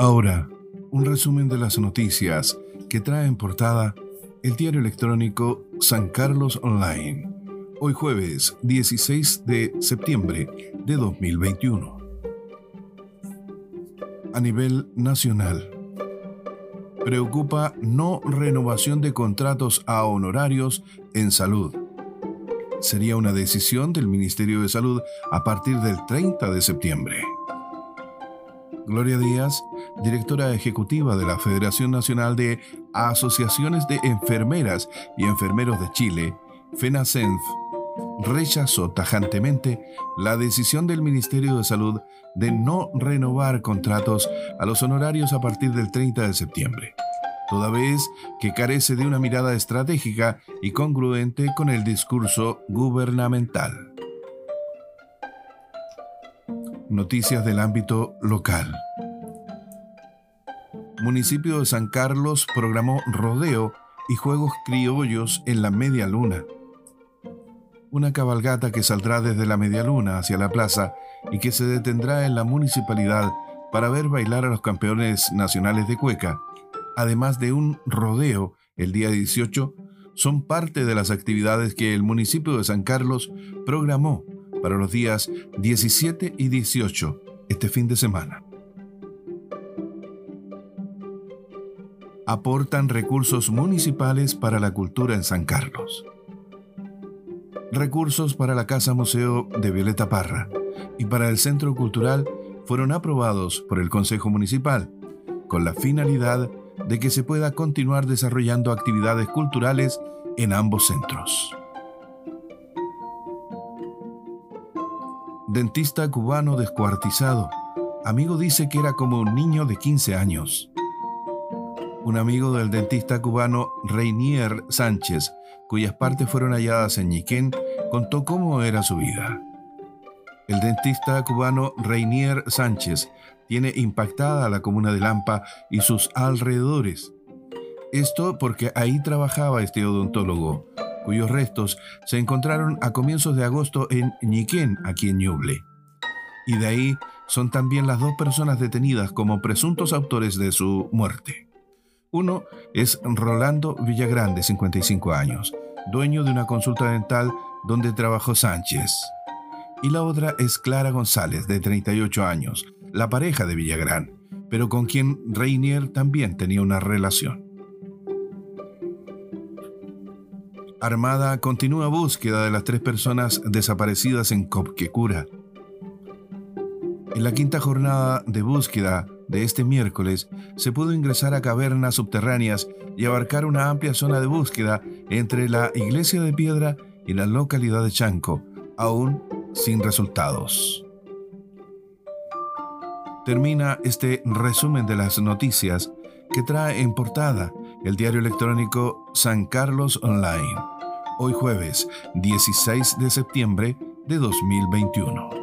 Ahora, un resumen de las noticias que trae en portada el diario electrónico San Carlos Online. Hoy jueves 16 de septiembre de 2021. A nivel nacional. Preocupa no renovación de contratos a honorarios en salud. Sería una decisión del Ministerio de Salud a partir del 30 de septiembre. Gloria Díaz, directora ejecutiva de la Federación Nacional de Asociaciones de Enfermeras y Enfermeros de Chile, FENACENF, rechazó tajantemente la decisión del Ministerio de Salud de no renovar contratos a los honorarios a partir del 30 de septiembre, toda vez que carece de una mirada estratégica y congruente con el discurso gubernamental. Noticias del ámbito local. Municipio de San Carlos programó rodeo y juegos criollos en la media luna. Una cabalgata que saldrá desde la media luna hacia la plaza y que se detendrá en la municipalidad para ver bailar a los campeones nacionales de cueca, además de un rodeo el día 18, son parte de las actividades que el municipio de San Carlos programó para los días 17 y 18, este fin de semana. Aportan recursos municipales para la cultura en San Carlos. Recursos para la Casa Museo de Violeta Parra y para el Centro Cultural fueron aprobados por el Consejo Municipal, con la finalidad de que se pueda continuar desarrollando actividades culturales en ambos centros. Dentista cubano descuartizado. Amigo dice que era como un niño de 15 años. Un amigo del dentista cubano Reinier Sánchez, cuyas partes fueron halladas en Ñiquén, contó cómo era su vida. El dentista cubano Reinier Sánchez tiene impactada la comuna de Lampa y sus alrededores. Esto porque ahí trabajaba este odontólogo, cuyos restos se encontraron a comienzos de agosto en Ñiquén, aquí en Ñuble. Y de ahí son también las dos personas detenidas como presuntos autores de su muerte. Uno es Rolando Villagrán, de 55 años, dueño de una consulta dental donde trabajó Sánchez. Y la otra es Clara González, de 38 años, la pareja de Villagrán, pero con quien Reinier también tenía una relación. Armada continúa búsqueda de las tres personas desaparecidas en Copquecura. En la quinta jornada de búsqueda de este miércoles se pudo ingresar a cavernas subterráneas y abarcar una amplia zona de búsqueda entre la iglesia de piedra y la localidad de Chanco, aún sin resultados. Termina este resumen de las noticias que trae en portada el diario electrónico San Carlos Online, hoy jueves 16 de septiembre de 2021.